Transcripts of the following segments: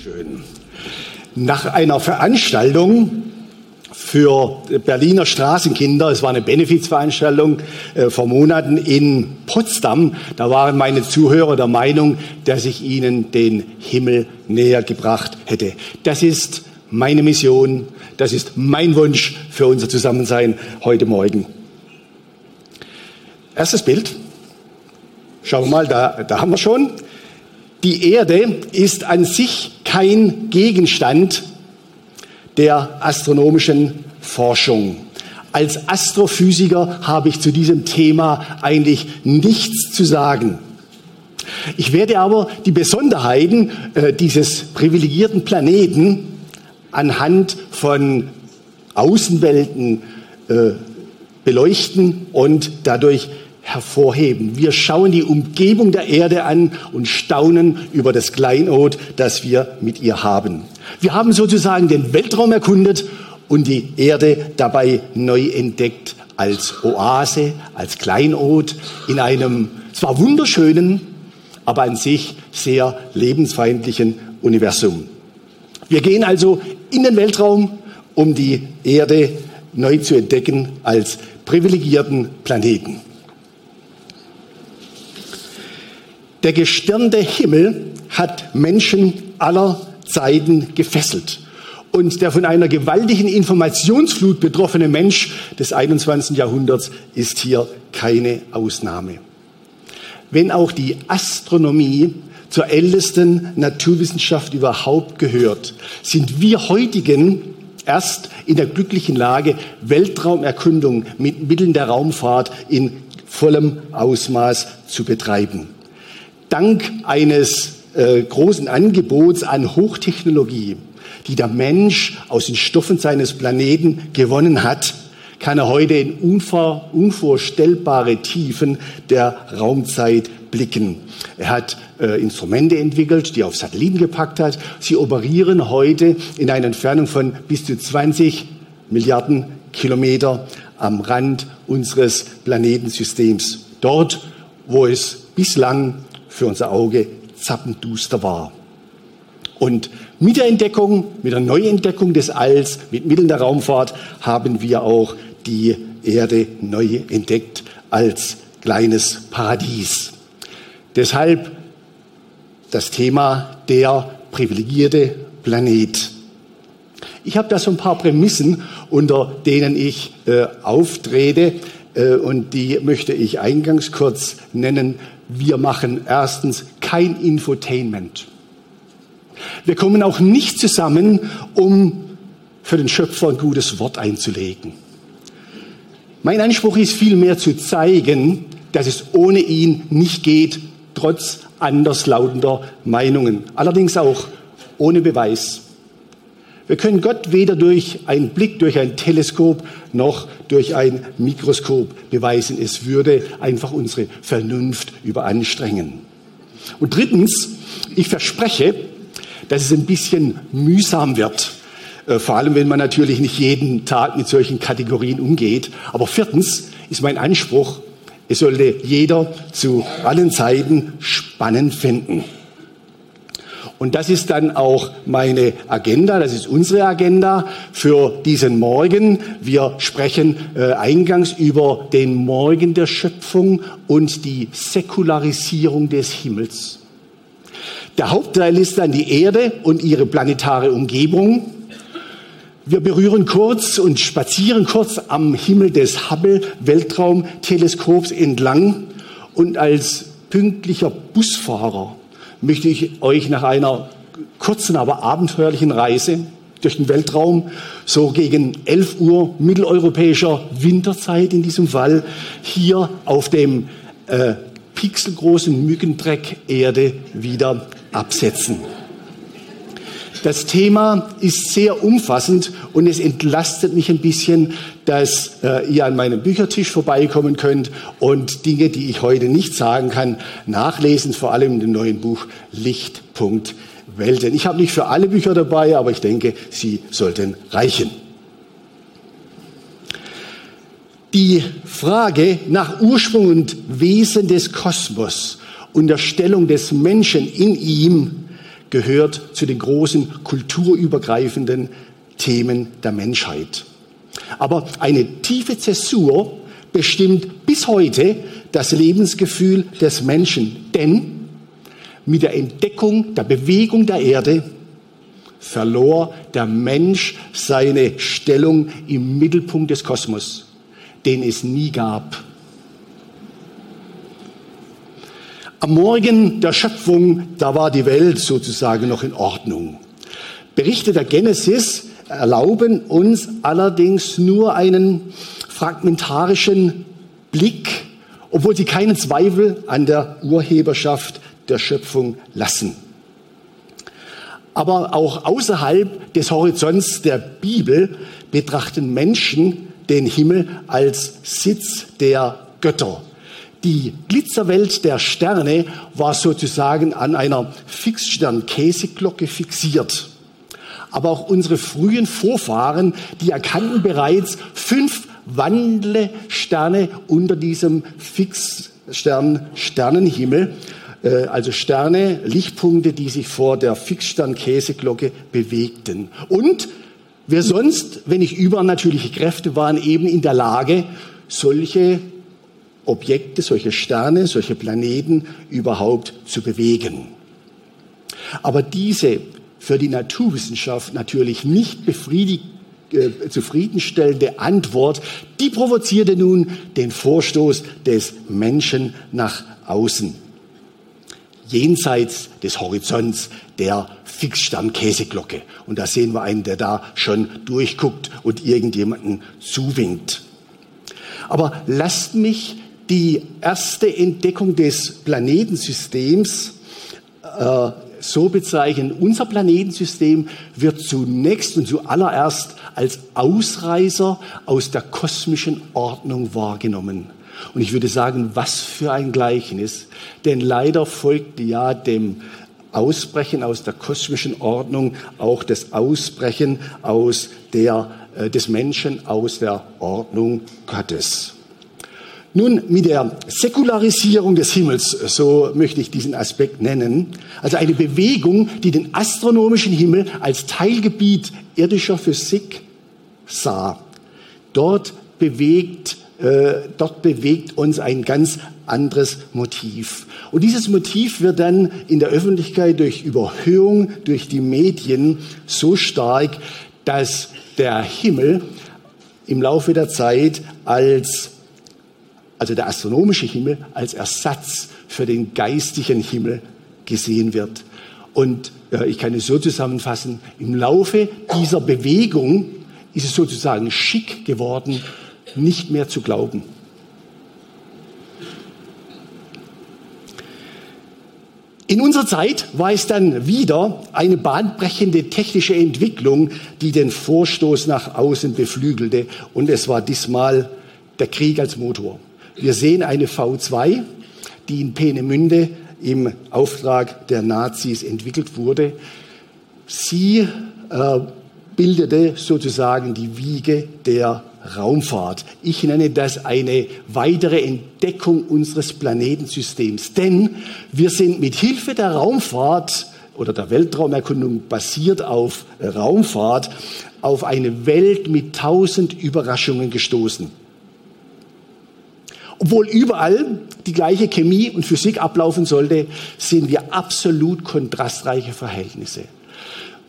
Schön. Nach einer Veranstaltung für Berliner Straßenkinder, es war eine Benefizveranstaltung äh, vor Monaten in Potsdam, da waren meine Zuhörer der Meinung, dass ich ihnen den Himmel näher gebracht hätte. Das ist meine Mission, das ist mein Wunsch für unser Zusammensein heute Morgen. Erstes Bild. Schauen wir mal, da, da haben wir schon. Die Erde ist an sich kein Gegenstand der astronomischen Forschung. Als Astrophysiker habe ich zu diesem Thema eigentlich nichts zu sagen. Ich werde aber die Besonderheiten äh, dieses privilegierten Planeten anhand von Außenwelten äh, beleuchten und dadurch hervorheben. Wir schauen die Umgebung der Erde an und staunen über das Kleinod, das wir mit ihr haben. Wir haben sozusagen den Weltraum erkundet und die Erde dabei neu entdeckt als Oase, als Kleinod in einem zwar wunderschönen, aber an sich sehr lebensfeindlichen Universum. Wir gehen also in den Weltraum, um die Erde neu zu entdecken als privilegierten Planeten. Der gestirnte Himmel hat Menschen aller Zeiten gefesselt. Und der von einer gewaltigen Informationsflut betroffene Mensch des 21. Jahrhunderts ist hier keine Ausnahme. Wenn auch die Astronomie zur ältesten Naturwissenschaft überhaupt gehört, sind wir heutigen erst in der glücklichen Lage, Weltraumerkundung mit Mitteln der Raumfahrt in vollem Ausmaß zu betreiben. Dank eines äh, großen Angebots an Hochtechnologie, die der Mensch aus den Stoffen seines Planeten gewonnen hat, kann er heute in unvor, unvorstellbare Tiefen der Raumzeit blicken. Er hat äh, Instrumente entwickelt, die er auf Satelliten gepackt hat. Sie operieren heute in einer Entfernung von bis zu 20 Milliarden Kilometer am Rand unseres Planetensystems. Dort, wo es bislang für unser Auge zappenduster war. Und mit der Entdeckung, mit der Neuentdeckung des Alls, mit Mitteln der Raumfahrt haben wir auch die Erde neu entdeckt als kleines Paradies. Deshalb das Thema der privilegierte Planet. Ich habe da so ein paar Prämissen, unter denen ich äh, auftrete äh, und die möchte ich eingangs kurz nennen. Wir machen erstens kein Infotainment. Wir kommen auch nicht zusammen, um für den Schöpfer ein gutes Wort einzulegen. Mein Anspruch ist vielmehr zu zeigen, dass es ohne ihn nicht geht, trotz anderslautender Meinungen. Allerdings auch ohne Beweis. Wir können Gott weder durch einen Blick durch ein Teleskop noch durch ein Mikroskop beweisen. Es würde einfach unsere Vernunft überanstrengen. Und drittens, ich verspreche, dass es ein bisschen mühsam wird. Äh, vor allem, wenn man natürlich nicht jeden Tag mit solchen Kategorien umgeht. Aber viertens ist mein Anspruch, es sollte jeder zu allen Zeiten spannend finden. Und das ist dann auch meine Agenda, das ist unsere Agenda für diesen Morgen. Wir sprechen äh, eingangs über den Morgen der Schöpfung und die Säkularisierung des Himmels. Der Hauptteil ist dann die Erde und ihre planetare Umgebung. Wir berühren kurz und spazieren kurz am Himmel des Hubble Weltraumteleskops entlang und als pünktlicher Busfahrer möchte ich euch nach einer kurzen, aber abenteuerlichen Reise durch den Weltraum, so gegen 11 Uhr mitteleuropäischer Winterzeit in diesem Fall, hier auf dem äh, pixelgroßen Mückendreck Erde wieder absetzen. Das Thema ist sehr umfassend und es entlastet mich ein bisschen, dass äh, ihr an meinem Büchertisch vorbeikommen könnt und Dinge, die ich heute nicht sagen kann, nachlesen, vor allem in dem neuen Buch Lichtpunkt Welten. Ich habe nicht für alle Bücher dabei, aber ich denke, sie sollten reichen. Die Frage nach Ursprung und Wesen des Kosmos und der Stellung des Menschen in ihm gehört zu den großen kulturübergreifenden Themen der Menschheit. Aber eine tiefe Zäsur bestimmt bis heute das Lebensgefühl des Menschen. Denn mit der Entdeckung der Bewegung der Erde verlor der Mensch seine Stellung im Mittelpunkt des Kosmos, den es nie gab. Am Morgen der Schöpfung, da war die Welt sozusagen noch in Ordnung. Berichte der Genesis erlauben uns allerdings nur einen fragmentarischen Blick, obwohl sie keinen Zweifel an der Urheberschaft der Schöpfung lassen. Aber auch außerhalb des Horizonts der Bibel betrachten Menschen den Himmel als Sitz der Götter. Die Glitzerwelt der Sterne war sozusagen an einer Fixstern-Käseglocke fixiert. Aber auch unsere frühen Vorfahren, die erkannten bereits fünf wandelnde Sterne unter diesem Fixstern-Sternenhimmel. Äh, also Sterne, Lichtpunkte, die sich vor der Fixstern-Käseglocke bewegten. Und wer sonst, wenn nicht übernatürliche Kräfte waren, eben in der Lage, solche Objekte, solche Sterne, solche Planeten überhaupt zu bewegen. Aber diese für die Naturwissenschaft natürlich nicht äh, zufriedenstellende Antwort, die provozierte nun den Vorstoß des Menschen nach außen. Jenseits des Horizonts der Fixstern-Käseglocke. Und da sehen wir einen, der da schon durchguckt und irgendjemanden zuwinkt. Aber lasst mich die erste Entdeckung des Planetensystems äh, so bezeichnen. Unser Planetensystem wird zunächst und zuallererst als Ausreißer aus der kosmischen Ordnung wahrgenommen. Und ich würde sagen, was für ein Gleichnis. Denn leider folgte ja dem Ausbrechen aus der kosmischen Ordnung, auch das Ausbrechen aus der, äh, des Menschen aus der Ordnung Gottes. Nun, mit der Säkularisierung des Himmels, so möchte ich diesen Aspekt nennen, also eine Bewegung, die den astronomischen Himmel als Teilgebiet irdischer Physik sah. Dort bewegt, äh, dort bewegt uns ein ganz anderes Motiv. Und dieses Motiv wird dann in der Öffentlichkeit durch Überhöhung durch die Medien so stark, dass der Himmel im Laufe der Zeit als also der astronomische Himmel, als Ersatz für den geistigen Himmel gesehen wird. Und äh, ich kann es so zusammenfassen, im Laufe dieser Bewegung ist es sozusagen schick geworden, nicht mehr zu glauben. In unserer Zeit war es dann wieder eine bahnbrechende technische Entwicklung, die den Vorstoß nach außen beflügelte. Und es war diesmal der Krieg als Motor. Wir sehen eine V2, die in Peenemünde im Auftrag der Nazis entwickelt wurde. Sie äh, bildete sozusagen die Wiege der Raumfahrt. Ich nenne das eine weitere Entdeckung unseres Planetensystems, denn wir sind mit Hilfe der Raumfahrt oder der Weltraumerkundung basiert auf Raumfahrt auf eine Welt mit tausend Überraschungen gestoßen. Obwohl überall die gleiche Chemie und Physik ablaufen sollte, sehen wir absolut kontrastreiche Verhältnisse.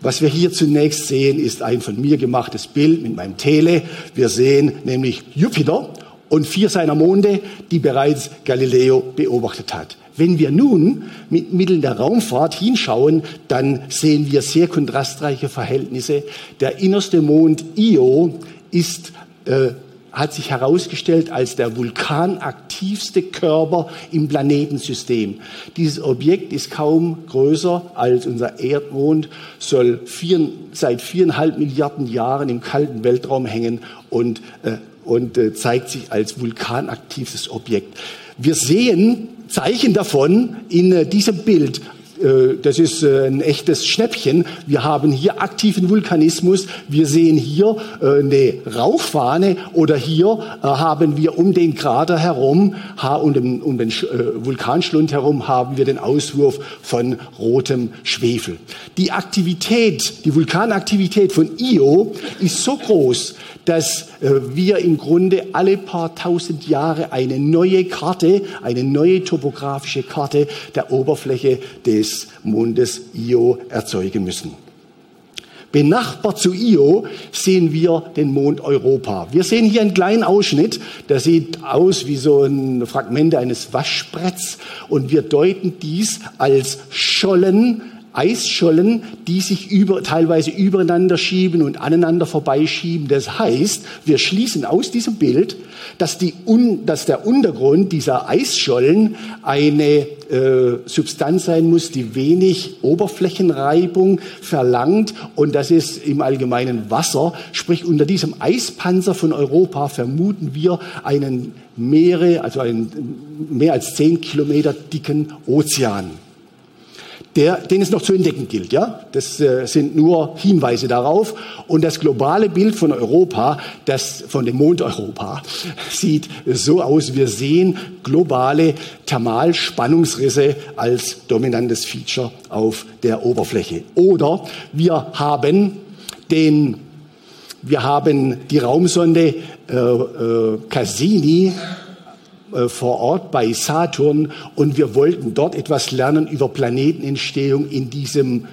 Was wir hier zunächst sehen, ist ein von mir gemachtes Bild mit meinem Tele. Wir sehen nämlich Jupiter und vier seiner Monde, die bereits Galileo beobachtet hat. Wenn wir nun mit Mitteln der Raumfahrt hinschauen, dann sehen wir sehr kontrastreiche Verhältnisse. Der innerste Mond Io ist äh, hat sich herausgestellt als der vulkanaktivste Körper im Planetensystem. Dieses Objekt ist kaum größer als unser Erdmond, soll vier, seit viereinhalb Milliarden Jahren im kalten Weltraum hängen und, äh, und äh, zeigt sich als vulkanaktives Objekt. Wir sehen Zeichen davon in äh, diesem Bild das ist äh, ein echtes Schnäppchen. Wir haben hier aktiven Vulkanismus. Wir sehen hier äh, eine Rauchfahne oder hier haben wir um den Krater herum und um den Vulkanschlund herum haben wir den Auswurf von rotem Schwefel. Die Aktivität, die Vulkanaktivität von Io ist so groß, dass wir im Grunde alle paar tausend Jahre eine neue Karte, eine neue topografische Karte der Oberfläche des des Mondes Io erzeugen müssen. Benachbart zu Io sehen wir den Mond Europa. Wir sehen hier einen kleinen Ausschnitt, der sieht aus wie so ein Fragment eines Waschbretts und wir deuten dies als Schollen Eisschollen, die sich über, teilweise übereinander schieben und aneinander vorbeischieben. Das heißt, wir schließen aus diesem Bild, dass, die, dass der Untergrund dieser Eisschollen eine äh, Substanz sein muss, die wenig Oberflächenreibung verlangt. Und das ist im Allgemeinen Wasser. Sprich, unter diesem Eispanzer von Europa vermuten wir einen Meere, also einen mehr als zehn Kilometer dicken Ozean der, den es noch zu entdecken gilt. Ja? Das äh, sind nur Hinweise darauf. Und das globale Bild von Europa, das von dem Mond Europa, sieht so aus. Wir sehen globale Thermalspannungsrisse als dominantes Feature auf der Oberfläche. Oder wir haben den wir haben die Raumsonde äh, äh, Cassini vor Ort bei Saturn und wir wollten dort etwas lernen über Planetenentstehung in diesem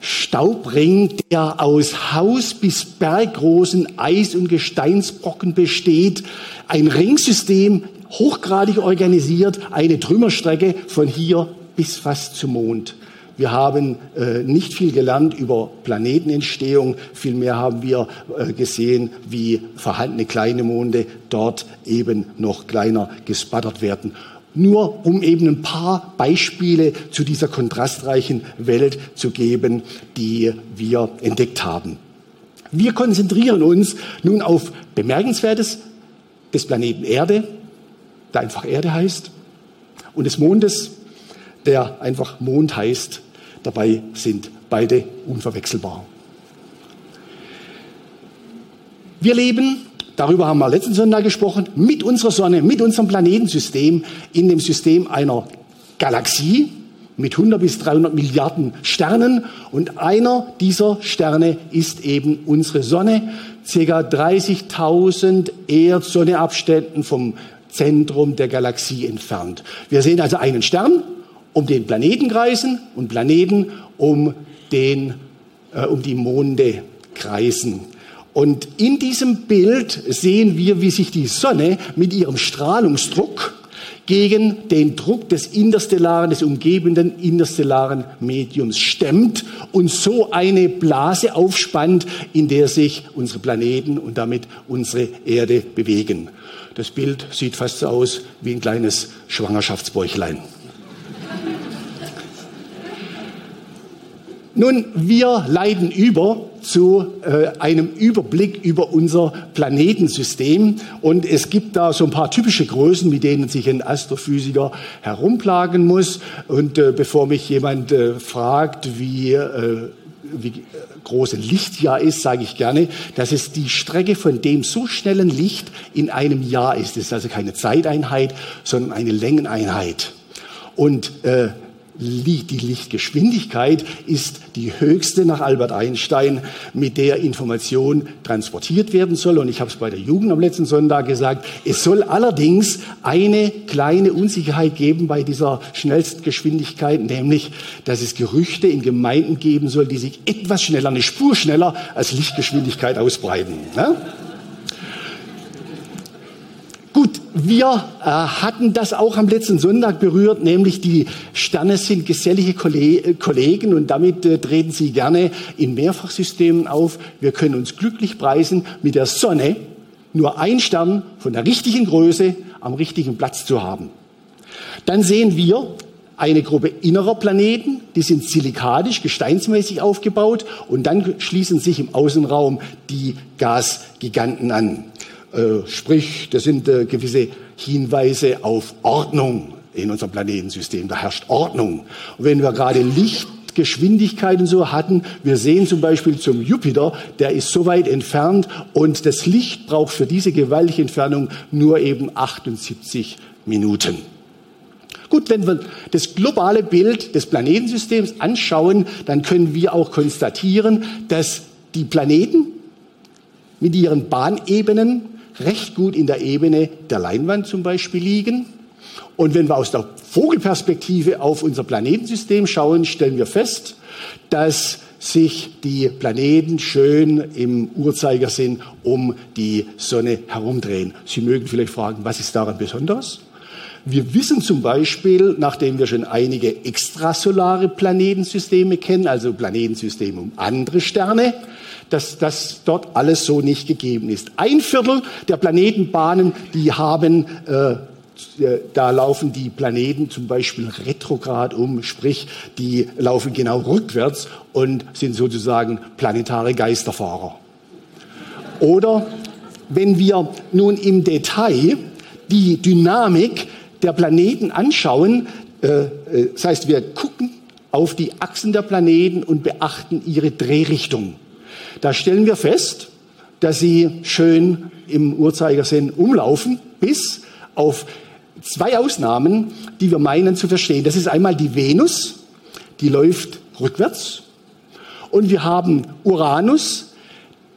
Staubring, der aus Haus bis berggroßen Eis- und Gesteinsbrocken besteht. Ein Ringsystem, hochgradig organisiert, eine Trümmerstrecke von hier bis fast zum Mond. Wir haben äh, nicht viel gelernt über Planetenentstehung, vielmehr haben wir äh, gesehen, wie vorhandene kleine Monde dort eben noch kleiner gespattert werden. Nur um eben ein paar Beispiele zu dieser kontrastreichen Welt zu geben, die wir entdeckt haben. Wir konzentrieren uns nun auf Bemerkenswertes des Planeten Erde, der einfach Erde heißt, und des Mondes, der einfach Mond heißt. Dabei sind beide unverwechselbar. Wir leben, darüber haben wir letzten Sonntag gesprochen, mit unserer Sonne, mit unserem Planetensystem in dem System einer Galaxie mit 100 bis 300 Milliarden Sternen und einer dieser Sterne ist eben unsere Sonne, ca. 30.000 Erdsonneabständen vom Zentrum der Galaxie entfernt. Wir sehen also einen Stern um den Planeten kreisen und Planeten um, den, äh, um die Monde kreisen. Und in diesem Bild sehen wir, wie sich die Sonne mit ihrem Strahlungsdruck gegen den Druck des interstellaren, des umgebenden interstellaren Mediums stemmt und so eine Blase aufspannt, in der sich unsere Planeten und damit unsere Erde bewegen. Das Bild sieht fast so aus wie ein kleines Schwangerschaftsbäuchlein. Nun, wir leiten über zu äh, einem Überblick über unser Planetensystem. Und es gibt da so ein paar typische Größen, mit denen sich ein Astrophysiker herumplagen muss. Und äh, bevor mich jemand äh, fragt, wie, äh, wie groß ein Lichtjahr ist, sage ich gerne, dass es die Strecke von dem so schnellen Licht in einem Jahr ist. Das ist also keine Zeiteinheit, sondern eine Längeneinheit. Und äh, die Lichtgeschwindigkeit ist die höchste nach Albert Einstein, mit der Information transportiert werden soll. Und ich habe es bei der Jugend am letzten Sonntag gesagt, es soll allerdings eine kleine Unsicherheit geben bei dieser schnellsten Geschwindigkeit, nämlich, dass es Gerüchte in Gemeinden geben soll, die sich etwas schneller, eine Spur schneller als Lichtgeschwindigkeit ausbreiten. Ne? Gut, wir äh, hatten das auch am letzten Sonntag berührt, nämlich die Sterne sind gesellige äh, Kollegen und damit äh, treten sie gerne in Mehrfachsystemen auf. Wir können uns glücklich preisen, mit der Sonne nur ein Stern von der richtigen Größe am richtigen Platz zu haben. Dann sehen wir eine Gruppe innerer Planeten, die sind silikadisch, gesteinsmäßig aufgebaut und dann schließen sich im Außenraum die Gasgiganten an. Äh, sprich, das sind äh, gewisse Hinweise auf Ordnung in unserem Planetensystem. Da herrscht Ordnung. Und wenn wir gerade Lichtgeschwindigkeiten so hatten, wir sehen zum Beispiel zum Jupiter, der ist so weit entfernt und das Licht braucht für diese gewaltige Entfernung nur eben 78 Minuten. Gut, wenn wir das globale Bild des Planetensystems anschauen, dann können wir auch konstatieren, dass die Planeten mit ihren Bahnebenen recht gut in der Ebene der Leinwand zum Beispiel liegen. Und wenn wir aus der Vogelperspektive auf unser Planetensystem schauen, stellen wir fest, dass sich die Planeten schön im Uhrzeigersinn um die Sonne herumdrehen. Sie mögen vielleicht fragen, was ist daran besonders? Wir wissen zum Beispiel, nachdem wir schon einige extrasolare Planetensysteme kennen, also Planetensysteme um andere Sterne, dass das dort alles so nicht gegeben ist. Ein Viertel der Planetenbahnen, die haben äh, äh, da laufen die Planeten zum Beispiel retrograd um, sprich, die laufen genau rückwärts und sind sozusagen planetare Geisterfahrer. Oder wenn wir nun im Detail die Dynamik der Planeten anschauen, äh, äh das heißt, wir gucken auf die Achsen der Planeten und beachten ihre Drehrichtung. Da stellen wir fest, dass sie schön im Uhrzeigersinn umlaufen, bis auf zwei Ausnahmen, die wir meinen zu verstehen. Das ist einmal die Venus, die läuft rückwärts. Und wir haben Uranus,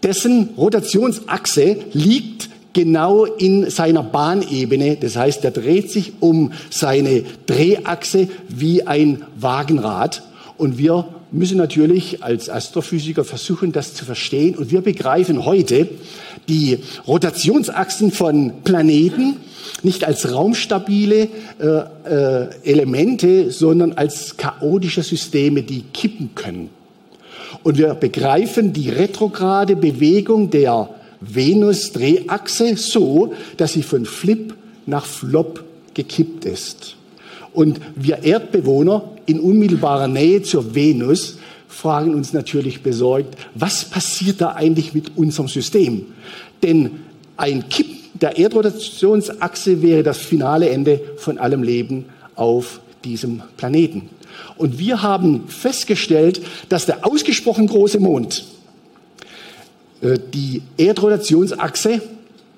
dessen Rotationsachse liegt genau in seiner Bahnebene. Das heißt, er dreht sich um seine Drehachse wie ein Wagenrad. Und wir müssen natürlich als Astrophysiker versuchen, das zu verstehen. Und wir begreifen heute die Rotationsachsen von Planeten nicht als raumstabile äh, äh, Elemente, sondern als chaotische Systeme, die kippen können. Und wir begreifen die retrograde Bewegung der Venus-Drehachse so, dass sie von Flip nach Flop gekippt ist. Und wir Erdbewohner in unmittelbarer Nähe zur Venus fragen uns natürlich besorgt, was passiert da eigentlich mit unserem System? Denn ein Kippen der Erdrotationsachse wäre das finale Ende von allem Leben auf diesem Planeten. Und wir haben festgestellt, dass der ausgesprochen große Mond äh, die Erdrotationsachse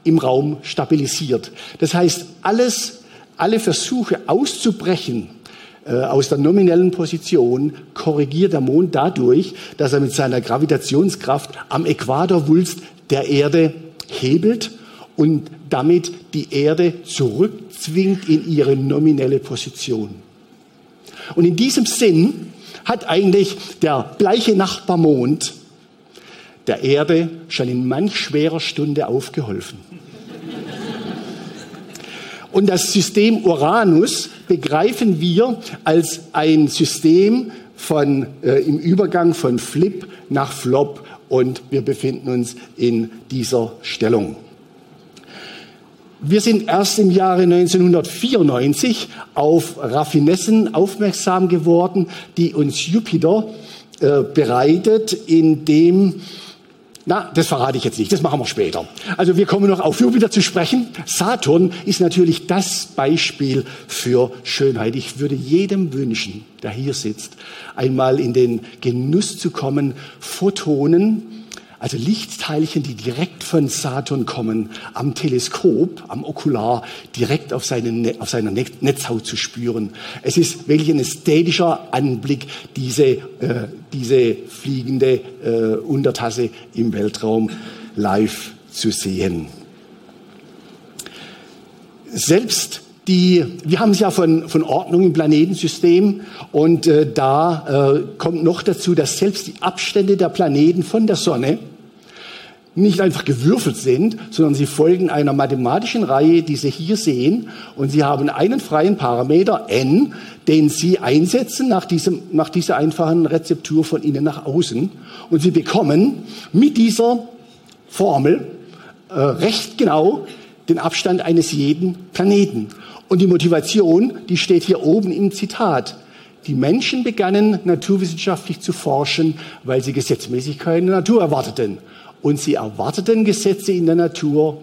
im Raum stabilisiert. Das heißt, alles, alle Versuche auszubrechen äh, aus der nominellen Position korrigiert der Mond dadurch, dass er mit seiner Gravitationskraft am Äquatorwulst der Erde hebelt und damit die Erde zurückzwingt in ihre nominelle Position. Und in diesem Sinn hat eigentlich der gleiche Nachbarmond der Erde schon in manch schwerer Stunde aufgeholfen. Und das System Uranus begreifen wir als ein System von, äh, im Übergang von Flip nach Flop und wir befinden uns in dieser Stellung. Wir sind erst im Jahre 1994 auf Raffinessen aufmerksam geworden, die uns Jupiter äh, bereitet, indem na, das verrate ich jetzt nicht, das machen wir später. Also wir kommen noch auf Jupiter zu sprechen. Saturn ist natürlich das Beispiel für Schönheit. Ich würde jedem wünschen, der hier sitzt, einmal in den Genuss zu kommen, Photonen also Lichtteilchen, die direkt von Saturn kommen, am Teleskop, am Okular, direkt auf, seine, ne-, auf seiner Netzhaut zu spüren. Es ist wirklich ein ästhetischer Anblick, diese, äh, diese fliegende äh, Untertasse im Weltraum live zu sehen. Selbst die, wir haben es ja von, von Ordnung im Planetensystem und äh, da äh, kommt noch dazu, dass selbst die Abstände der Planeten von der Sonne nicht einfach gewürfelt sind, sondern sie folgen einer mathematischen Reihe, die Sie hier sehen. Und Sie haben einen freien Parameter n, den Sie einsetzen nach, diesem, nach dieser einfachen Rezeptur von innen nach außen. Und Sie bekommen mit dieser Formel äh, recht genau den Abstand eines jeden Planeten. Und die Motivation, die steht hier oben im Zitat. Die Menschen begannen naturwissenschaftlich zu forschen, weil sie Gesetzmäßigkeiten der Natur erwarteten und sie erwarteten Gesetze in der Natur,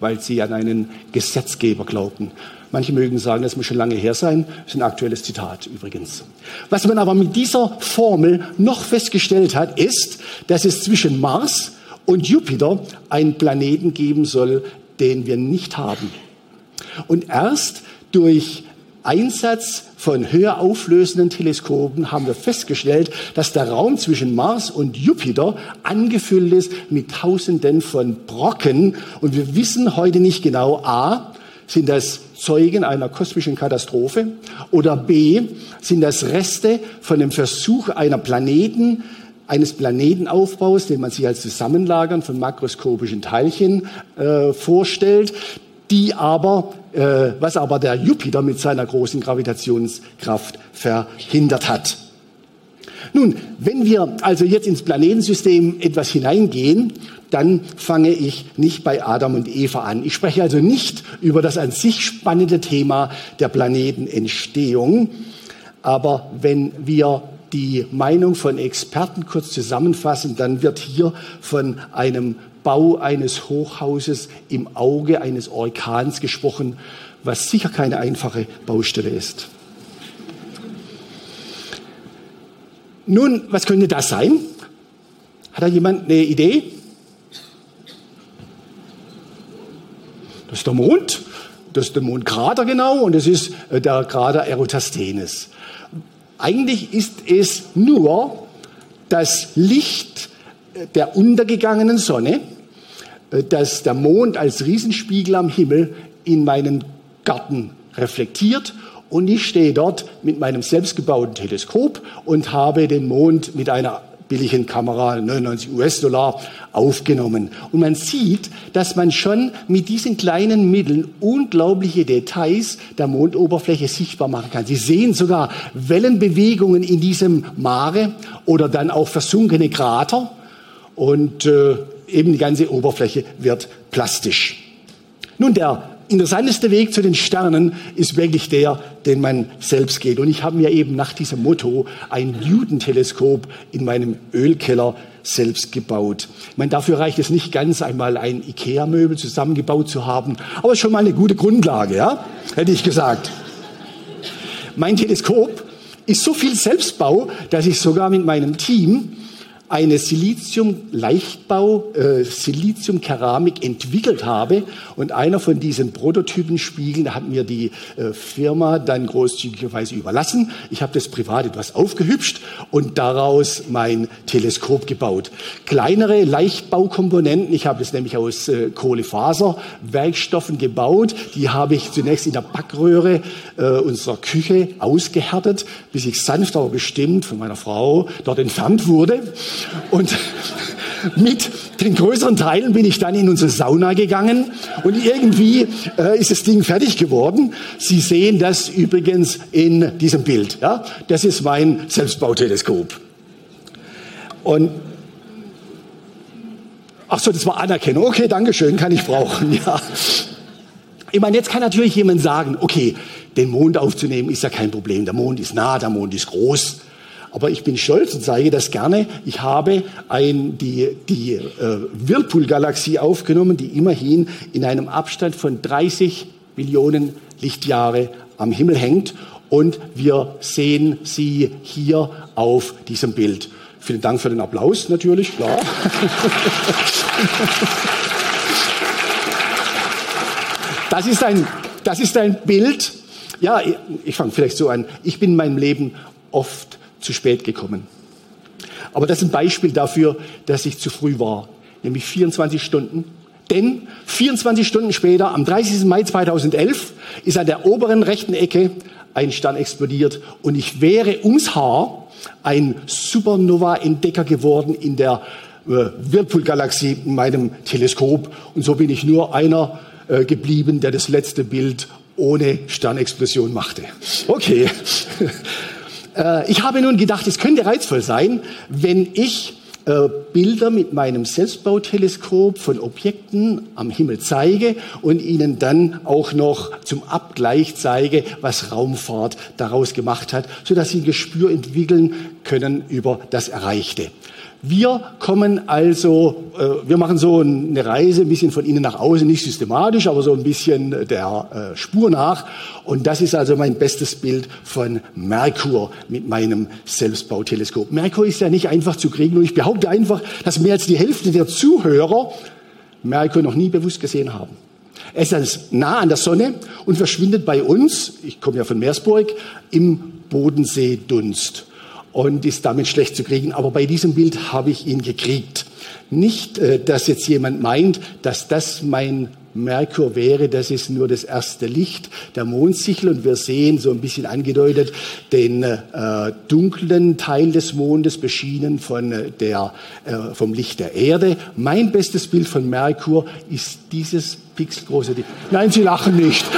weil sie an einen Gesetzgeber glaubten. Manche mögen sagen, das muss schon lange her sein. Das ist ein aktuelles Zitat übrigens. Was man aber mit dieser Formel noch festgestellt hat, ist, dass es zwischen Mars und Jupiter einen Planeten geben soll, den wir nicht haben. Und erst durch Einsatz von höher auflösenden Teleskopen haben wir festgestellt, dass der Raum zwischen Mars und Jupiter angefüllt ist mit Tausenden von Brocken. Und wir wissen heute nicht genau, a, sind das Zeugen einer kosmischen Katastrophe oder b, sind das Reste von dem Versuch einer Planeten, eines Planetenaufbaus, den man sich als Zusammenlagern von makroskopischen Teilchen äh, vorstellt, die aber, äh, was aber der Jupiter mit seiner großen Gravitationskraft verhindert hat. Nun, wenn wir also jetzt ins Planetensystem etwas hineingehen, dann fange ich nicht bei Adam und Eva an. Ich spreche also nicht über das an sich spannende Thema der Planetenentstehung. Aber wenn wir die Meinung von Experten kurz zusammenfassen, dann wird hier von einem Bau eines Hochhauses im Auge eines Orkans gesprochen, was sicher keine einfache Baustelle ist. Nun, was könnte das sein? Hat da jemand eine Idee? Das ist der Mond, das ist der Mondkrater genau und das ist äh, der Krater Eratosthenes. Eigentlich ist es nur das Licht der untergegangenen Sonne, äh, dass der Mond als Riesenspiegel am Himmel in meinen Garten reflektiert und ich stehe dort mit meinem selbstgebauten Teleskop und habe den Mond mit einer billigen Kamera, 99 US-Dollar, aufgenommen. Und man sieht, dass man schon mit diesen kleinen Mitteln unglaubliche Details der Mondoberfläche sichtbar machen kann. Sie sehen sogar Wellenbewegungen in diesem Mare oder dann auch versunkene Krater. Und äh, eben die ganze Oberfläche wird plastisch. Nun, der interessanteste Weg zu den Sternen ist wirklich der, den man selbst geht. Und ich habe mir eben nach diesem Motto ein Newton-Teleskop in meinem Ölkeller selbst gebaut. Ich meine, dafür reicht es nicht ganz, einmal ein Ikea-Möbel zusammengebaut zu haben, aber schon mal eine gute Grundlage, ja? hätte ich gesagt. Mein Teleskop ist so viel Selbstbau, dass ich sogar mit meinem Team eine Silizium-Leichtbau, äh, Silizium-Keramik entwickelt habe. Und einer von diesen Prototypenspiegeln hat mir die äh, Firma dann großzügigerweise überlassen. Ich habe das privat etwas aufgehübscht und daraus mein Teleskop gebaut. Kleinere Leichtbaukomponenten, ich habe es nämlich aus äh, Kohlefaserwerkstoffen gebaut. Die habe ich zunächst in der Backröhre äh, unserer Küche ausgehärtet, bis ich sanft aber bestimmt von meiner Frau dort entfernt wurde. Und mit den größeren Teilen bin ich dann in unsere Sauna gegangen und irgendwie äh, ist das Ding fertig geworden. Sie sehen das übrigens in diesem Bild. Ja? Das ist mein Selbstbauteleskop. Und ach so, das war Anerkennung. Okay, danke schön, kann ich brauchen. Ja. Ich meine, jetzt kann natürlich jemand sagen, okay, den Mond aufzunehmen ist ja kein Problem. Der Mond ist nah, der Mond ist groß. Aber ich bin stolz und zeige das gerne. Ich habe ein, die, die äh, Whirlpool-Galaxie aufgenommen, die immerhin in einem Abstand von 30 Millionen Lichtjahre am Himmel hängt. Und wir sehen sie hier auf diesem Bild. Vielen Dank für den Applaus natürlich, klar. Das ist ein, das ist ein Bild. Ja, ich, ich fange vielleicht so an. Ich bin in meinem Leben oft zu spät gekommen. Aber das ist ein Beispiel dafür, dass ich zu früh war, nämlich 24 Stunden. Denn 24 Stunden später, am 30. Mai 2011, ist an der oberen rechten Ecke ein Stern explodiert und ich wäre ums Haar ein Supernova-Entdecker geworden in der äh, Whirlpool-Galaxie in meinem Teleskop. Und so bin ich nur einer äh, geblieben, der das letzte Bild ohne Sternexplosion machte. Okay. Äh, ich habe nun gedacht, es könnte reizvoll sein, wenn ich äh, Bilder mit meinem Selbstbauteleskop von Objekten am Himmel zeige und Ihnen dann auch noch zum Abgleich zeige, was Raumfahrt daraus gemacht hat, sodass Sie ein Gespür entwickeln können über das Erreichte. Wir kommen also, äh, wir machen so eine Reise ein bisschen von innen nach außen, nicht systematisch, aber so ein bisschen der äh, Spur nach. Und das ist also mein bestes Bild von Merkur mit meinem Selbstbauteleskop. Merkur ist ja nicht einfach zu kriegen und ich behaupte einfach, dass mehr als die Hälfte der Zuhörer Merkur noch nie bewusst gesehen haben. Er ist nah an der Sonne und verschwindet bei uns, ich komme ja von Meersburg, im Bodenseedunst und ist damit schlecht zu kriegen. Aber bei diesem Bild habe ich ihn gekriegt. Nicht, äh, dass jetzt jemand meint, dass das mein Merkur wäre, das ist nur das erste Licht der Mondsichel und wir sehen so ein bisschen angedeutet den äh, dunklen Teil des Mondes beschienen von äh, der, äh, vom Licht der Erde. Mein bestes Bild von Merkur ist dieses pixelgroße Ding. Nein, Sie lachen nicht.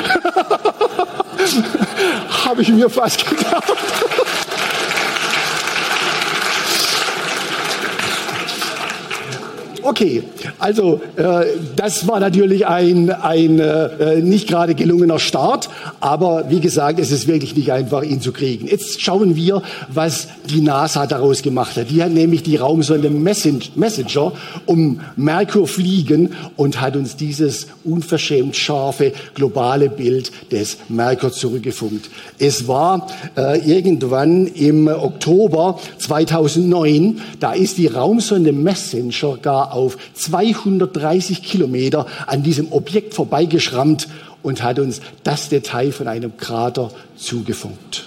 Habe ich mir fast gedacht. Okay, also äh, das war natürlich ein, ein äh, nicht gerade gelungener Start, aber wie gesagt, es ist wirklich nicht einfach, ihn zu kriegen. Jetzt schauen wir, was die NASA daraus gemacht hat. Die hat nämlich die Raumsonde Messenger um Merkur fliegen und hat uns dieses unverschämt scharfe globale Bild des Merkur zurückgefunkt. Es war äh, irgendwann im Oktober 2009, da ist die Raumsonde Messenger gar auf 230 Kilometer an diesem Objekt vorbeigeschrammt und hat uns das Detail von einem Krater zugefunkt.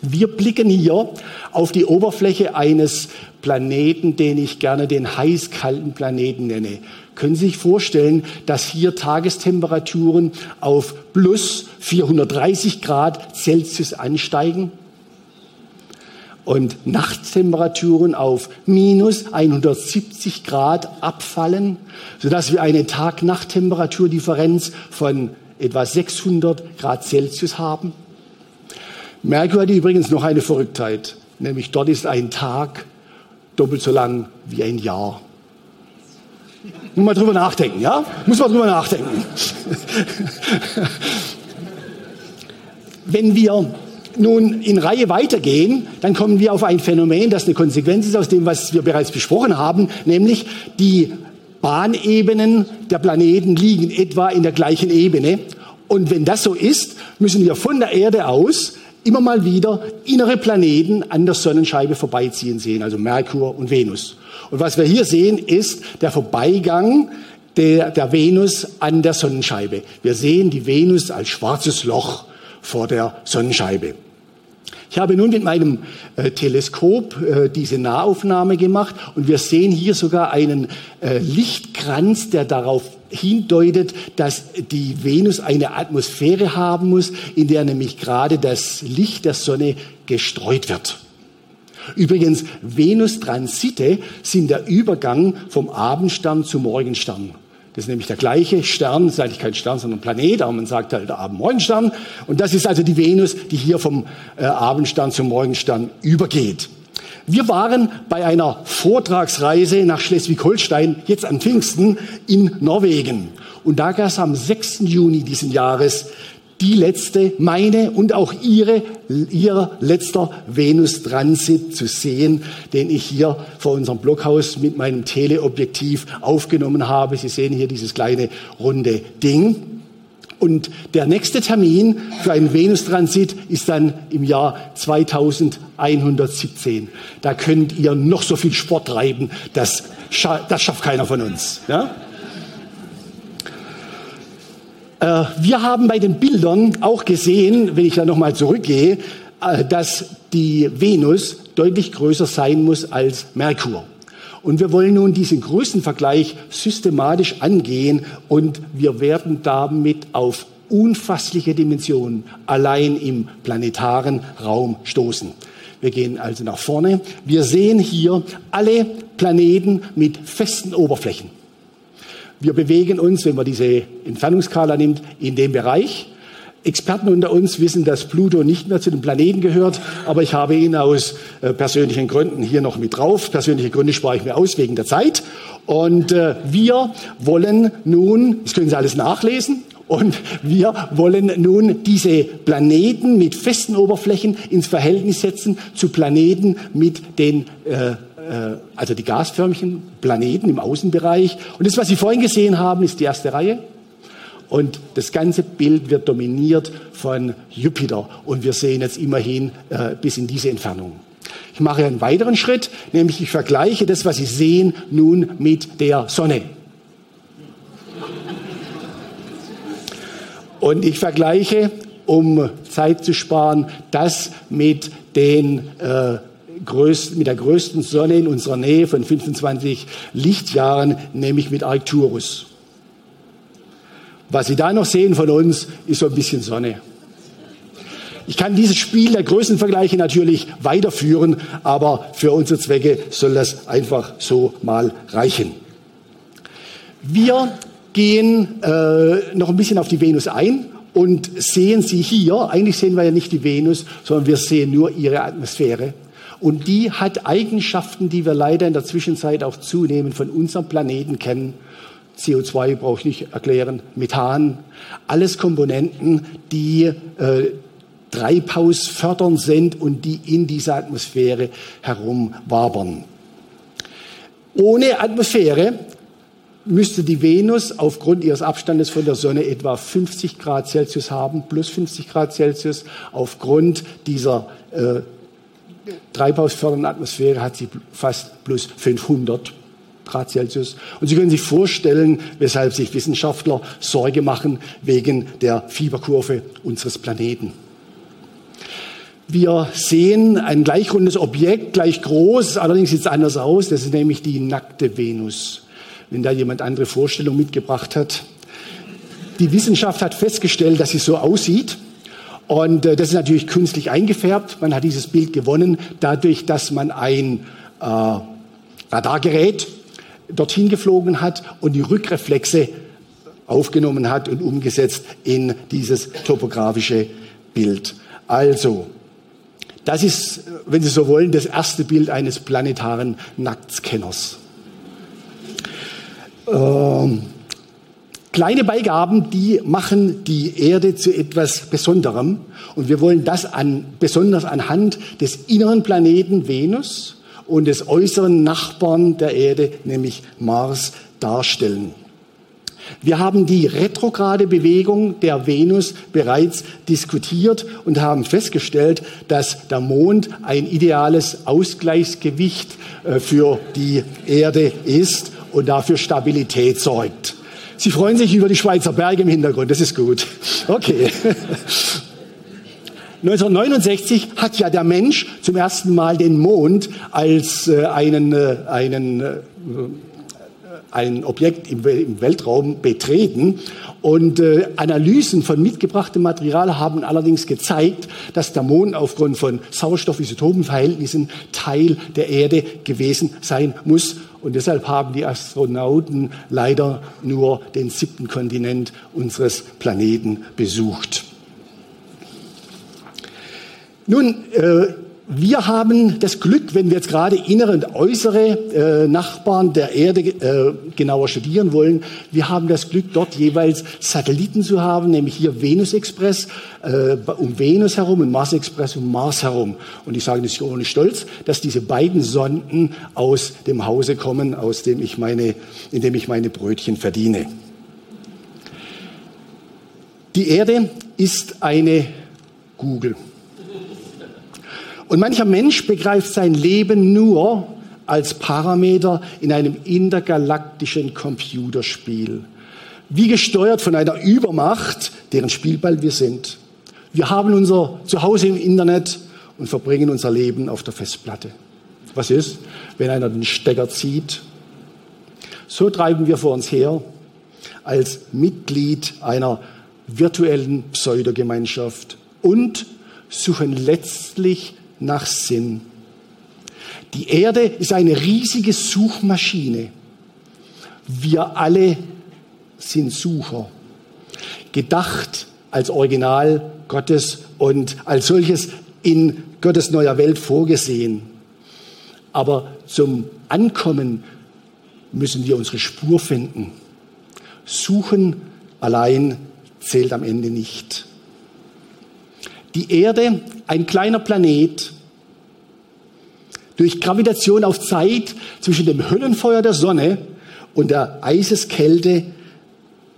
Wir blicken hier auf die Oberfläche eines Planeten, den ich gerne den heiß-kalten Planeten nenne. Können Sie sich vorstellen, dass hier Tagestemperaturen auf plus 430 Grad Celsius ansteigen? Und Nachttemperaturen auf minus 170 Grad abfallen, sodass wir eine Tag-Nacht-Temperaturdifferenz von etwa 600 Grad Celsius haben. Merkur hat übrigens noch eine Verrücktheit, nämlich dort ist ein Tag doppelt so lang wie ein Jahr. Muss mal drüber nachdenken, ja? Muss man drüber nachdenken. Wenn wir nun in Reihe weitergehen, dann kommen wir auf ein Phänomen, das eine Konsequenz ist aus dem, was wir bereits besprochen haben, nämlich die Bahnebenen der Planeten liegen etwa in der gleichen Ebene. Und wenn das so ist, müssen wir von der Erde aus immer mal wieder innere Planeten an der Sonnenscheibe vorbeiziehen sehen, also Merkur und Venus. Und was wir hier sehen, ist der Vorbeigang der, der Venus an der Sonnenscheibe. Wir sehen die Venus als schwarzes Loch vor der Sonnenscheibe. Ich habe nun mit meinem äh, Teleskop äh, diese Nahaufnahme gemacht und wir sehen hier sogar einen äh, Lichtkranz, der darauf hindeutet, dass die Venus eine Atmosphäre haben muss, in der nämlich gerade das Licht der Sonne gestreut wird. Übrigens, Venus-Transite sind der Übergang vom Abendstern zum Morgenstern. Das ist nämlich der gleiche Stern, das ist eigentlich kein Stern, sondern Planet, aber man sagt halt Abend-Morgenstern. Und das ist also die Venus, die hier vom äh, Abendstern zum Morgenstern übergeht. Wir waren bei einer Vortragsreise nach Schleswig-Holstein, jetzt an Pfingsten, in Norwegen. Und da gab es am 6. Juni diesen Jahres die letzte, meine und auch ihre, ihr letzter Venus-Transit zu sehen, den ich hier vor unserem Blockhaus mit meinem Teleobjektiv aufgenommen habe. Sie sehen hier dieses kleine runde Ding. Und der nächste Termin für einen Venus-Transit ist dann im Jahr 2117. Da könnt ihr noch so viel Sport treiben, das, das schafft keiner von uns. Ja? Äh, wir haben bei den Bildern auch gesehen, wenn ich da nochmal zurückgehe, äh, dass die Venus deutlich größer sein muss als Merkur. Und wir wollen nun diesen Größenvergleich systematisch angehen und wir werden damit auf unfassliche Dimensionen allein im planetaren Raum stoßen. Wir gehen also nach vorne. Wir sehen hier alle Planeten mit festen Oberflächen. Wir bewegen uns, wenn man diese Entfernungskala nimmt, in dem Bereich. Experten unter uns wissen, dass Pluto nicht mehr zu den Planeten gehört, aber ich habe ihn aus äh, persönlichen Gründen hier noch mit drauf. Persönliche Gründe spare ich mir aus wegen der Zeit. Und äh, wir wollen nun, das können Sie alles nachlesen, und wir wollen nun diese Planeten mit festen Oberflächen ins Verhältnis setzen zu Planeten mit den äh, äh, also die gasförmigen Planeten im Außenbereich. Und das, was Sie vorhin gesehen haben, ist die erste Reihe. Und das ganze Bild wird dominiert von Jupiter. Und wir sehen jetzt immerhin äh, bis in diese Entfernung. Ich mache einen weiteren Schritt, nämlich ich vergleiche das, was Sie sehen, nun mit der Sonne. Und ich vergleiche, um Zeit zu sparen, das mit den äh, größten, mit der größten Sonne in unserer Nähe von 25 Lichtjahren, nämlich mit Arcturus. Was Sie da noch sehen von uns, ist so ein bisschen Sonne. Ich kann dieses Spiel der Größenvergleiche natürlich weiterführen, aber für unsere Zwecke soll das einfach so mal reichen. Wir gehen äh, noch ein bisschen auf die Venus ein und sehen sie hier. Eigentlich sehen wir ja nicht die Venus, sondern wir sehen nur ihre Atmosphäre. Und die hat Eigenschaften, die wir leider in der Zwischenzeit auch zunehmend von unserem Planeten kennen. CO2 brauche ich nicht erklären, Methan, alles Komponenten, die äh, treibhausfördernd sind und die in dieser Atmosphäre herumwabern. Ohne Atmosphäre müsste die Venus aufgrund ihres Abstandes von der Sonne etwa 50 Grad Celsius haben, plus 50 Grad Celsius. Aufgrund dieser äh, treibhausfördernden Atmosphäre hat sie fast plus 500 Grad Celsius. Und Sie können sich vorstellen, weshalb sich Wissenschaftler Sorge machen wegen der Fieberkurve unseres Planeten. Wir sehen ein gleichrundes Objekt, gleich groß, allerdings sieht es anders aus. Das ist nämlich die nackte Venus. Wenn da jemand andere Vorstellungen mitgebracht hat. Die Wissenschaft hat festgestellt, dass sie so aussieht. Und äh, das ist natürlich künstlich eingefärbt. Man hat dieses Bild gewonnen dadurch, dass man ein äh, Radargerät dorthin geflogen hat und die Rückreflexe aufgenommen hat und umgesetzt in dieses topografische Bild. Also, das ist, wenn Sie so wollen, das erste Bild eines planetaren Nacktscanners. Ähm, Kleine Beigaben, die machen die Erde zu etwas Besonderem. Und wir wollen das an, besonders anhand des inneren Planeten Venus und des äußeren Nachbarn der Erde, nämlich Mars, darstellen. Wir haben die retrograde Bewegung der Venus bereits diskutiert und haben festgestellt, dass der Mond ein ideales Ausgleichsgewicht äh, für die Erde ist und dafür Stabilität sorgt. Sie freuen sich über die Schweizer Berge im Hintergrund, das ist gut. Okay. 1969 hat ja der Mensch zum ersten Mal den Mond als äh, einen, äh, einen, äh, ein Objekt im, Weltraum betreten. Und Analysen von mitgebrachtem Material haben allerdings gezeigt, dass der Mond aufgrund von Sauerstoffisotopenverhältnissen Teil der Erde gewesen sein muss. Und deshalb haben die Astronauten leider nur den siebten Kontinent unseres Planeten besucht. Nun, äh, wir haben das Glück, wenn wir jetzt gerade innere und äußere äh, Nachbarn der Erde äh, genauer studieren wollen, wir haben das Glück, dort jeweils Satelliten zu haben, nämlich hier Venus Express äh, um Venus herum und Mars Express um Mars herum. Und ich sage das ohne Stolz, dass diese beiden Sonden aus dem Hause kommen, aus dem ich meine, in dem ich meine Brötchen verdiene. Die Erde ist eine Google. Und mancher Mensch begreift sein Leben nur als Parameter in einem intergalaktischen Computerspiel. Wie gesteuert von einer Übermacht, deren Spielball wir sind. Wir haben unser Zuhause im Internet und verbringen unser Leben auf der Festplatte. Was ist, wenn einer den Stecker zieht? So treiben wir vor uns her als Mitglied einer virtuellen Pseudogemeinschaft und suchen letztlich nach Sinn. Die Erde ist eine riesige Suchmaschine. Wir alle sind Sucher. Gedacht als Original Gottes und als solches in Gottes neuer Welt vorgesehen. Aber zum Ankommen müssen wir unsere Spur finden. Suchen allein zählt am Ende nicht. Die Erde, ein kleiner Planet, durch Gravitation auf Zeit zwischen dem Höllenfeuer der Sonne und der Eiseskälte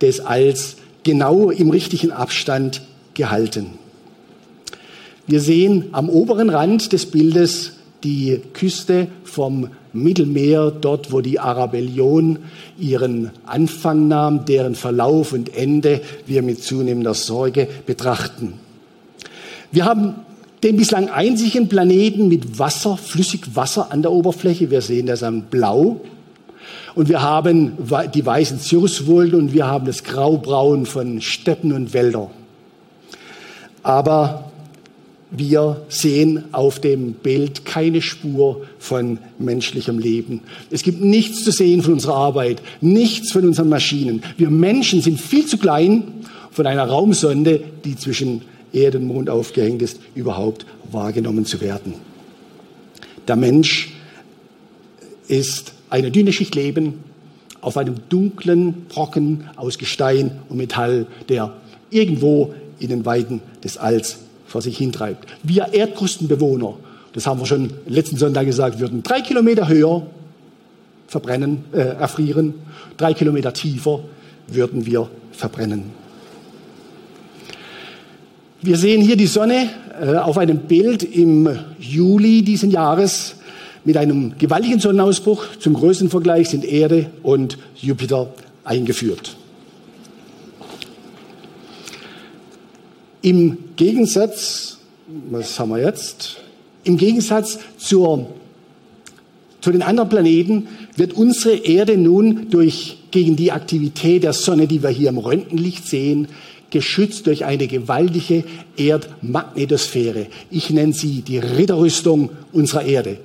des Alls genau im richtigen Abstand gehalten. Wir sehen am oberen Rand des Bildes die Küste vom Mittelmeer, dort wo die Arabellion ihren Anfang nahm, deren Verlauf und Ende wir mit zunehmender Sorge betrachten. Wir haben den bislang einzigen Planeten mit Wasser, flüssig Wasser an der Oberfläche. Wir sehen das am Blau. Und wir haben die weißen Cirruswolken und wir haben das Graubraun von Steppen und Wäldern. Aber wir sehen auf dem Bild keine Spur von menschlichem Leben. Es gibt nichts zu sehen von unserer Arbeit, nichts von unseren Maschinen. Wir Menschen sind viel zu klein von einer Raumsonde, die zwischen Erdenmond aufgehängt ist, überhaupt wahrgenommen zu werden. Der Mensch ist eine dünne Schicht Leben auf einem dunklen Brocken aus Gestein und Metall, der irgendwo in den Weiden des Alls vor sich hintreibt. Wir Erdkrustenbewohner, das haben wir schon letzten Sonntag gesagt, würden drei Kilometer höher verbrennen, äh, erfrieren, drei Kilometer tiefer würden wir verbrennen. Wir sehen hier die Sonne äh, auf einem Bild im Juli diesen Jahres mit einem gewaltigen Sonnenausbruch. Zum Größenvergleich sind Erde und Jupiter eingeführt. Im Gegensatz, was haben wir jetzt? Im Gegensatz zur, zu den anderen Planeten wird unsere Erde nun durch, gegen die Aktivität der Sonne, die wir hier im Röntgenlicht sehen, geschützt durch eine gewaltige Erdmagnetosphäre. Ich nenne sie die Ritterrüstung unserer Erde.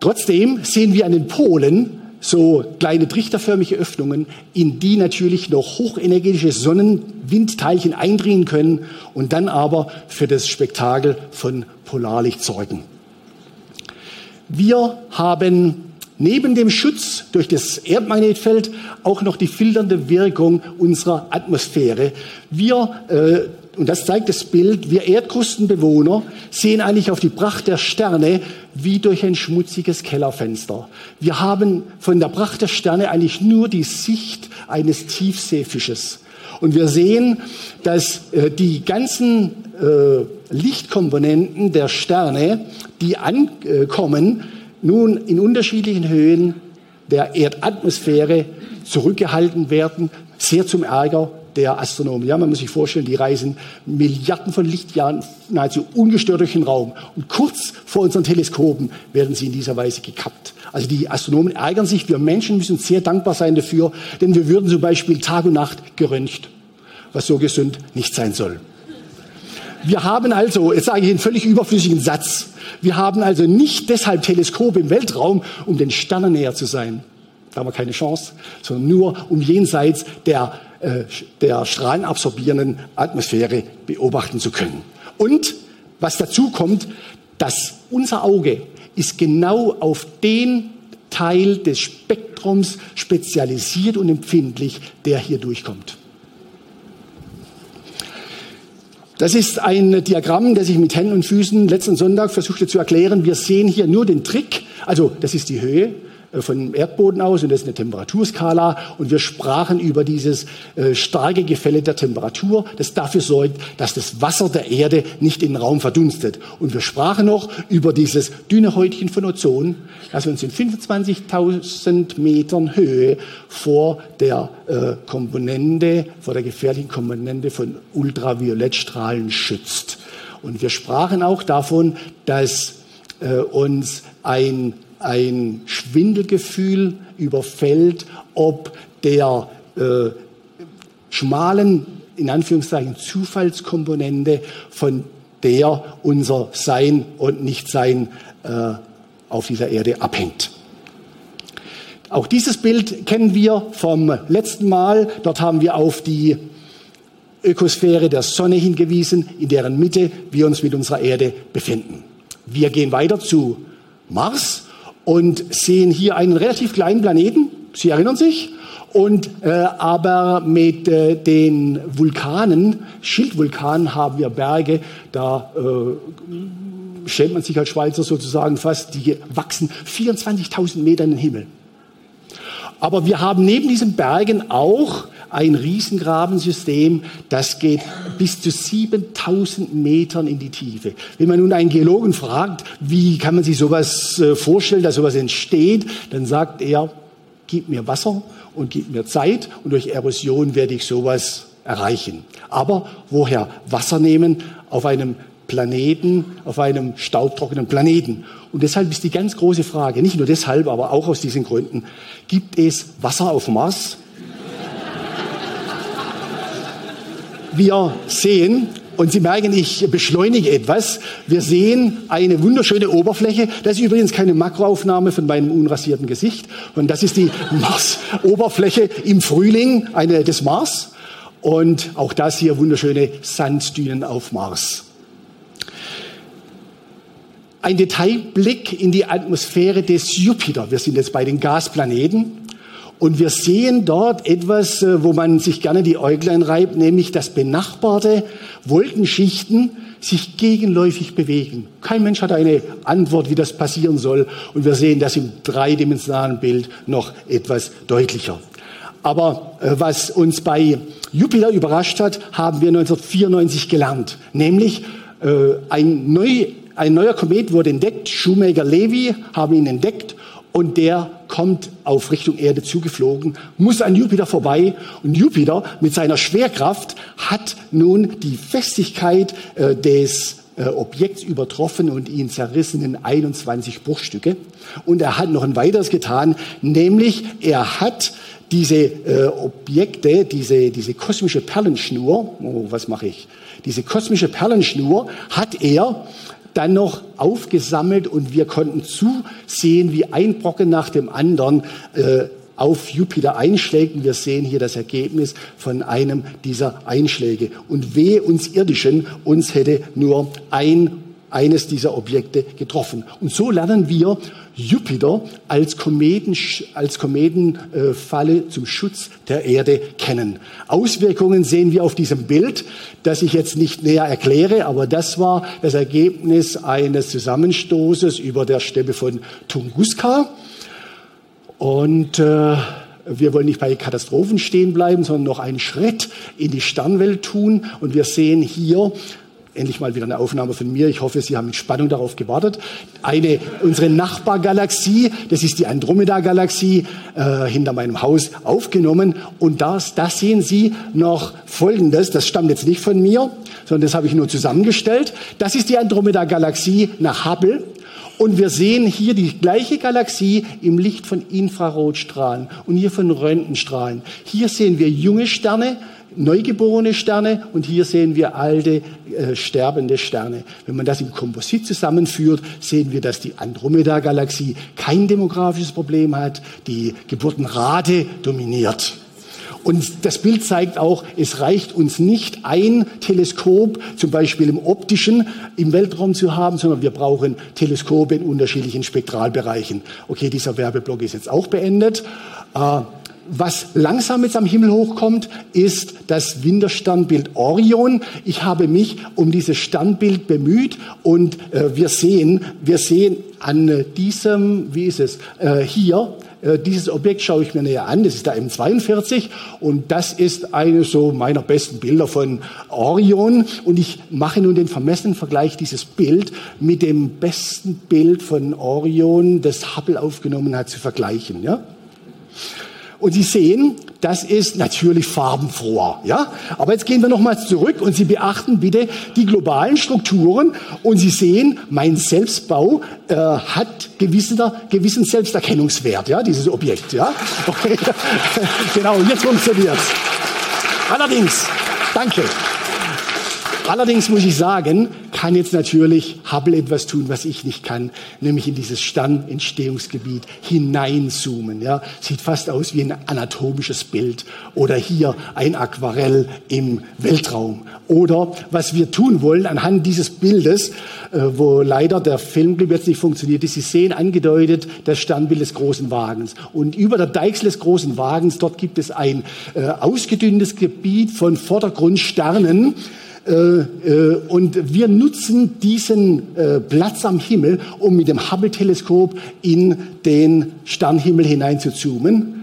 Trotzdem sehen wir an den Polen so kleine trichterförmige Öffnungen, in die natürlich noch hochenergetische Sonnenwindteilchen eindringen können und dann aber für das Spektakel von Polarlicht sorgen. Wir haben neben dem Schutz durch das Erdmagnetfeld auch noch die filternde Wirkung unserer Atmosphäre. Wir äh, und das zeigt das Bild, wir Erdkrustenbewohner sehen eigentlich auf die Pracht der Sterne wie durch ein schmutziges Kellerfenster. Wir haben von der Pracht der Sterne eigentlich nur die Sicht eines Tiefseefisches. Und wir sehen, dass äh, die ganzen äh, Lichtkomponenten der Sterne, die ankommen, nun in unterschiedlichen Höhen der Erdatmosphäre zurückgehalten werden, sehr zum Ärger der Astronomen. Ja, man muss sich vorstellen, die reisen Milliarden von Lichtjahren nahezu ungestört durch den Raum. Und kurz vor unseren Teleskopen werden sie in dieser Weise gekappt. Also die Astronomen ärgern sich. Wir Menschen müssen sehr dankbar sein dafür, denn wir würden zum Beispiel Tag und Nacht geröntgt, was so gesund nicht sein soll. Wir haben also, jetzt sage ich einen völlig überflüssigen Satz, wir haben also nicht deshalb Teleskope im Weltraum, um den Sternen näher zu sein. Da haben wir keine Chance, sondern nur um jenseits der, äh, der strahlenabsorbierenden Atmosphäre beobachten zu können. Und was dazu kommt, dass unser Auge ist genau auf den Teil des Spektrums spezialisiert und empfindlich, der hier durchkommt. Das ist ein Diagramm, das ich mit Händen und Füßen letzten Sonntag versuchte zu erklären. Wir sehen hier nur den Trick, also das ist die Höhe, äh, von Erdboden aus und das ist eine Temperaturskala und wir sprachen über dieses äh, starke Gefälle der Temperatur, das dafür sorgt, dass das Wasser der Erde nicht in den Raum verdunstet. Und wir sprachen noch über dieses dünne Häutchen von Ozon, das uns in 25.000 Metern Höhe vor der äh, Komponente, vor der gefährlichen Komponente von Ultraviolettstrahlen schützt. Und wir sprachen auch davon, dass äh, uns ein ein Schwindelgefühl überfällt, ob der äh, schmalen, in Anführungszeichen, Zufallskomponente, von der unser Sein und Nichtsein äh, auf dieser Erde abhängt. Auch dieses Bild kennen wir vom letzten Mal. Dort haben wir auf die Ökosphäre der Sonne hingewiesen, in deren Mitte wir uns mit unserer Erde befinden. Wir gehen weiter zu Mars und sehen hier einen relativ kleinen Planeten. Sie erinnern sich? Und äh, aber mit äh, den Vulkanen, Schildvulkanen, haben wir Berge, da äh, schämt man sich als Schweizer sozusagen fast, die wachsen 24.000 Meter in den Himmel. Aber wir haben neben diesen Bergen auch ein Riesengrabensystem, das geht bis zu 7000 Metern in die Tiefe. Wenn man nun einen Geologen fragt, wie kann man sich sowas äh, vorstellen, dass sowas entsteht, dann sagt er, gib mir Wasser und gib mir Zeit und durch Erosion werde ich sowas erreichen. Aber woher Wasser nehmen auf einem Planeten, auf einem staubtrockenen Planeten? Und deshalb ist die ganz große Frage, nicht nur deshalb, aber auch aus diesen Gründen, gibt es Wasser auf Mars? Wir sehen, und Sie merken, ich beschleunige etwas. Wir sehen eine wunderschöne Oberfläche. Das ist übrigens keine Makroaufnahme von meinem unrasierten Gesicht. Und das ist die Mars-Oberfläche im Frühling eine, des Mars. Und auch das hier wunderschöne Sanddünen auf Mars. Ein Detailblick in die Atmosphäre des Jupiter. Wir sind jetzt bei den Gasplaneten. Und wir sehen dort etwas, äh, wo man sich gerne die Äuglein reibt, nämlich dass benachbarte Wolkenschichten sich gegenläufig bewegen. Kein Mensch hat eine Antwort, wie das passieren soll. Und wir sehen das im dreidimensionalen Bild noch etwas deutlicher. Aber äh, was uns bei Jupiter überrascht hat, haben wir 1994 gelernt. Nämlich äh, ein, neu, ein neuer Komet wurde entdeckt. Shoemaker-Levy haben ihn entdeckt und der kommt auf Richtung Erde zugeflogen, muss an Jupiter vorbei und Jupiter mit seiner Schwerkraft hat nun die Festigkeit äh, des äh, Objekts übertroffen und ihn zerrissen in 21 Bruchstücke. Und er hat noch ein weiteres getan, nämlich er hat diese äh, Objekte, diese, diese kosmische Perlenschnur, oh, was mache ich? Diese kosmische Perlenschnur hat er dann noch aufgesammelt und wir konnten zusehen, wie ein Brocken nach dem anderen äh, auf Jupiter einschlägt. Und wir sehen hier das Ergebnis von einem dieser Einschläge. Und wehe uns Irdischen, uns hätte nur ein eines dieser Objekte getroffen. Und so lernen wir Jupiter als, Kometen, als Kometenfalle zum Schutz der Erde kennen. Auswirkungen sehen wir auf diesem Bild, das ich jetzt nicht näher erkläre, aber das war das Ergebnis eines Zusammenstoßes über der Steppe von Tunguska. Und äh, wir wollen nicht bei Katastrophen stehen bleiben, sondern noch einen Schritt in die Sternwelt tun. Und wir sehen hier endlich mal wieder eine Aufnahme von mir. Ich hoffe, Sie haben mit Spannung darauf gewartet. Eine, unsere Nachbargalaxie, das ist die Andromeda-Galaxie, äh, hinter meinem Haus aufgenommen. Und das, das sehen Sie noch Folgendes. Das stammt jetzt nicht von mir, sondern das habe ich nur zusammengestellt. Das ist die Andromeda-Galaxie nach Hubble. Und wir sehen hier die gleiche Galaxie im Licht von Infrarotstrahlen und hier von Röntgenstrahlen. Hier sehen wir junge Sterne, neugeborene Sterne und hier sehen wir alte, äh, sterbende Sterne. Wenn man das im Komposit zusammenführt, sehen wir, dass die Andromeda-Galaxie kein demografisches Problem hat, die Geburtenrate dominiert. Und das Bild zeigt auch, es reicht uns nicht ein Teleskop, zum Beispiel im optischen, im Weltraum zu haben, sondern wir brauchen Teleskope in unterschiedlichen Spektralbereichen. Okay, dieser Werbeblock ist jetzt auch beendet. Äh, was langsam jetzt am Himmel hochkommt, ist das Wintersternbild Orion. Ich habe mich um dieses Sternbild bemüht und äh, wir sehen, wir sehen an diesem, wie ist es, äh, hier, äh, dieses Objekt schaue ich mir näher an. Das ist der M42 und das ist eines so meiner besten Bilder von Orion. Und ich mache nun den vermessenen Vergleich dieses Bild mit dem besten Bild von Orion, das Hubble aufgenommen hat, zu vergleichen. Ja? Und Sie sehen, das ist natürlich farbenfroher, ja. Aber jetzt gehen wir nochmals zurück und Sie beachten bitte die globalen Strukturen und Sie sehen, mein Selbstbau äh, hat gewisser, gewissen Selbsterkennungswert, ja, dieses Objekt, ja. Okay. genau, jetzt funktioniert's. Allerdings, danke. Allerdings muss ich sagen, kann jetzt natürlich Hubble etwas tun, was ich nicht kann, nämlich in dieses Sternentstehungsgebiet hineinzoomen. Ja, sieht fast aus wie ein anatomisches Bild oder hier ein Aquarell im Weltraum. Oder was wir tun wollen anhand dieses Bildes, äh, wo leider der Filmclip jetzt nicht funktioniert ist, Sie sehen angedeutet das Sternbild des großen Wagens. Und über der Deichsel des großen Wagens, dort gibt es ein äh, ausgedünntes Gebiet von Vordergrundsternen, und wir nutzen diesen äh, Platz am Himmel, um mit dem Hubble-Teleskop in den Sternhimmel hinein zu zoomen.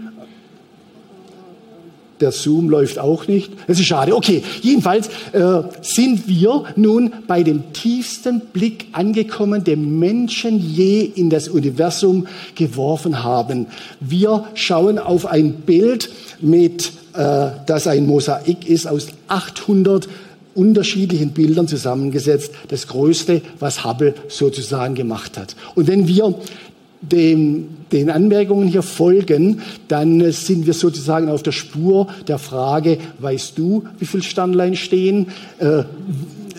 Der Zoom läuft auch nicht. Das ist schade. Okay, jedenfalls äh, sind wir nun bei dem tiefsten Blick angekommen, den Menschen je in das Universum geworfen haben. Wir schauen auf ein Bild, mit, äh, das ein Mosaik ist aus 800 unterschiedlichen Bildern zusammengesetzt, das Größte, was Hubble sozusagen gemacht hat. Und wenn wir dem, den Anmerkungen hier folgen, dann sind wir sozusagen auf der Spur der Frage, weißt du, wie viele Sternlein stehen? Äh,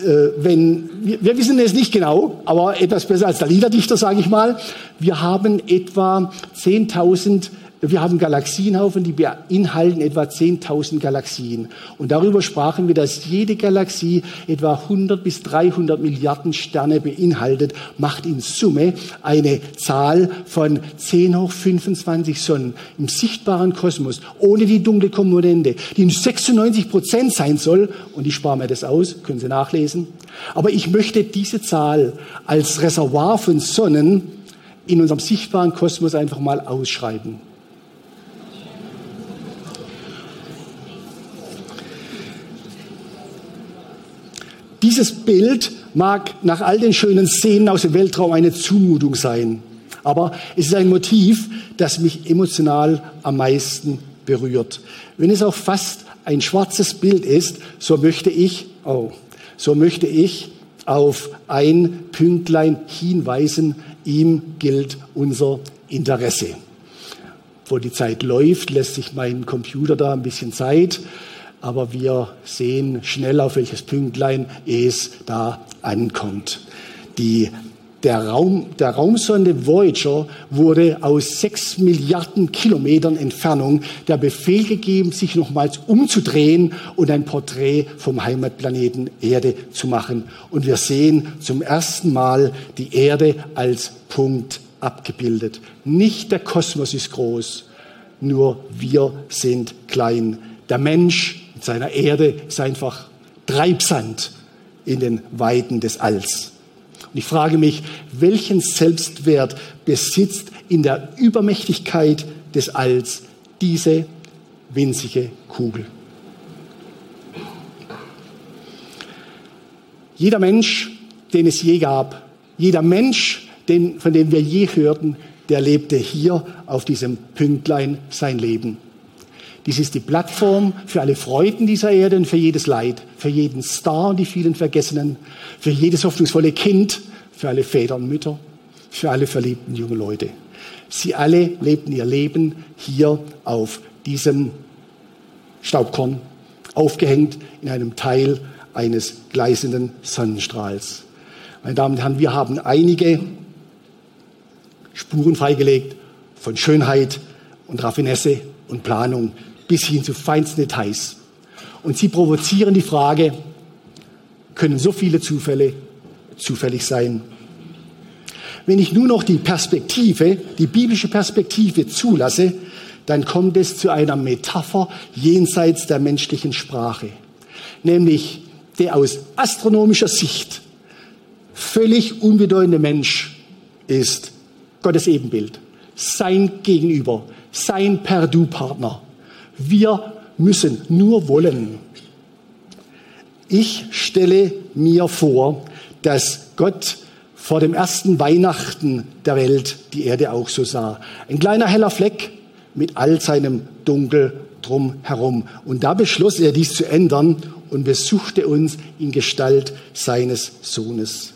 äh, wenn, wir, wir wissen es nicht genau, aber etwas besser als der Liederdichter, sage ich mal. Wir haben etwa 10.000 wir haben Galaxienhaufen, die beinhalten etwa 10.000 Galaxien. Und darüber sprachen wir, dass jede Galaxie etwa 100 bis 300 Milliarden Sterne beinhaltet, macht in Summe eine Zahl von 10 hoch 25 Sonnen im sichtbaren Kosmos, ohne die dunkle Komponente, die 96 Prozent sein soll. Und ich spare mir das aus, können Sie nachlesen. Aber ich möchte diese Zahl als Reservoir von Sonnen in unserem sichtbaren Kosmos einfach mal ausschreiben. Dieses Bild mag nach all den schönen Szenen aus dem Weltraum eine Zumutung sein, aber es ist ein Motiv, das mich emotional am meisten berührt. Wenn es auch fast ein schwarzes Bild ist, so möchte ich, oh, so möchte ich auf ein Pünktlein hinweisen, ihm gilt unser Interesse. Wo die Zeit läuft, lässt sich mein Computer da ein bisschen Zeit aber wir sehen schnell, auf welches Pünktlein es da ankommt. Die Der, Raum, der Raumsonde Voyager wurde aus sechs Milliarden Kilometern Entfernung der Befehl gegeben, sich nochmals umzudrehen und ein Porträt vom Heimatplaneten Erde zu machen. Und wir sehen zum ersten Mal die Erde als Punkt abgebildet. Nicht der Kosmos ist groß, nur wir sind klein. Der Mensch mit seiner Erde ist einfach Treibsand in den Weiden des Alls. Und ich frage mich, welchen Selbstwert besitzt in der Übermächtigkeit des Alls diese winzige Kugel? Jeder Mensch, den es je gab, jeder Mensch, den, von dem wir je hörten, der lebte hier auf diesem Pünktlein sein Leben. Dies ist die Plattform für alle Freuden dieser Erde und für jedes Leid, für jeden Star und die vielen Vergessenen, für jedes hoffnungsvolle Kind, für alle Väter und Mütter, für alle verliebten jungen Leute. Sie alle lebten ihr Leben hier auf diesem Staubkorn, aufgehängt in einem Teil eines gleißenden Sonnenstrahls. Meine Damen und Herren, wir haben einige Spuren freigelegt von Schönheit und Raffinesse und Planung bis hin zu feinsten Details. Und sie provozieren die Frage, können so viele Zufälle zufällig sein? Wenn ich nur noch die Perspektive, die biblische Perspektive zulasse, dann kommt es zu einer Metapher jenseits der menschlichen Sprache. Nämlich der aus astronomischer Sicht völlig unbedeutende Mensch ist Gottes Ebenbild, sein Gegenüber, sein Perdu-Partner. Wir müssen nur wollen. Ich stelle mir vor, dass Gott vor dem ersten Weihnachten der Welt die Erde auch so sah. Ein kleiner heller Fleck mit all seinem Dunkel drumherum. Und da beschloss er, dies zu ändern und besuchte uns in Gestalt seines Sohnes.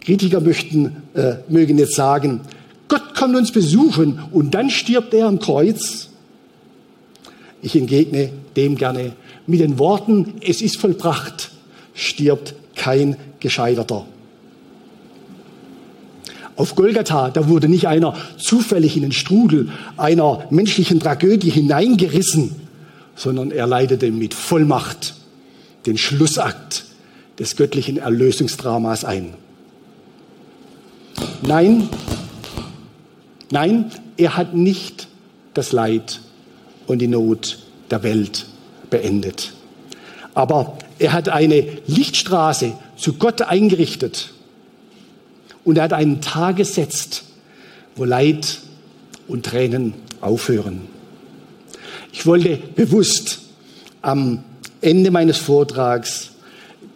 Kritiker möchten, äh, mögen jetzt sagen, Gott kommt uns besuchen und dann stirbt er am Kreuz. Ich entgegne dem gerne mit den Worten, es ist vollbracht, stirbt kein Gescheiterter. Auf Golgatha, da wurde nicht einer zufällig in den Strudel einer menschlichen Tragödie hineingerissen, sondern er leitete mit Vollmacht den Schlussakt des göttlichen Erlösungsdramas ein. Nein, nein, er hat nicht das Leid und die Not der Welt beendet. Aber er hat eine Lichtstraße zu Gott eingerichtet und er hat einen Tag gesetzt, wo Leid und Tränen aufhören. Ich wollte bewusst am Ende meines Vortrags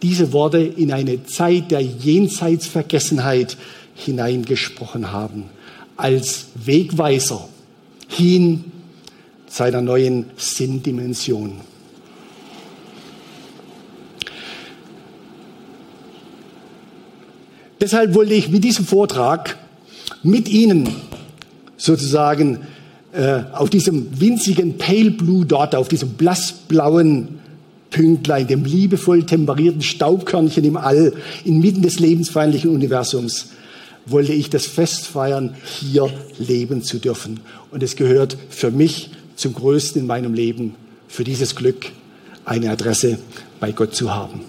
diese Worte in eine Zeit der Jenseitsvergessenheit hineingesprochen haben, als Wegweiser hin seiner neuen Sinndimension. Deshalb wollte ich mit diesem Vortrag mit Ihnen sozusagen äh, auf diesem winzigen Pale Blue Dot, auf diesem blassblauen Pünktlein, dem liebevoll temperierten Staubkörnchen im All, inmitten des lebensfeindlichen Universums, wollte ich das Fest feiern, hier leben zu dürfen. Und es gehört für mich zum Größten in meinem Leben, für dieses Glück eine Adresse bei Gott zu haben.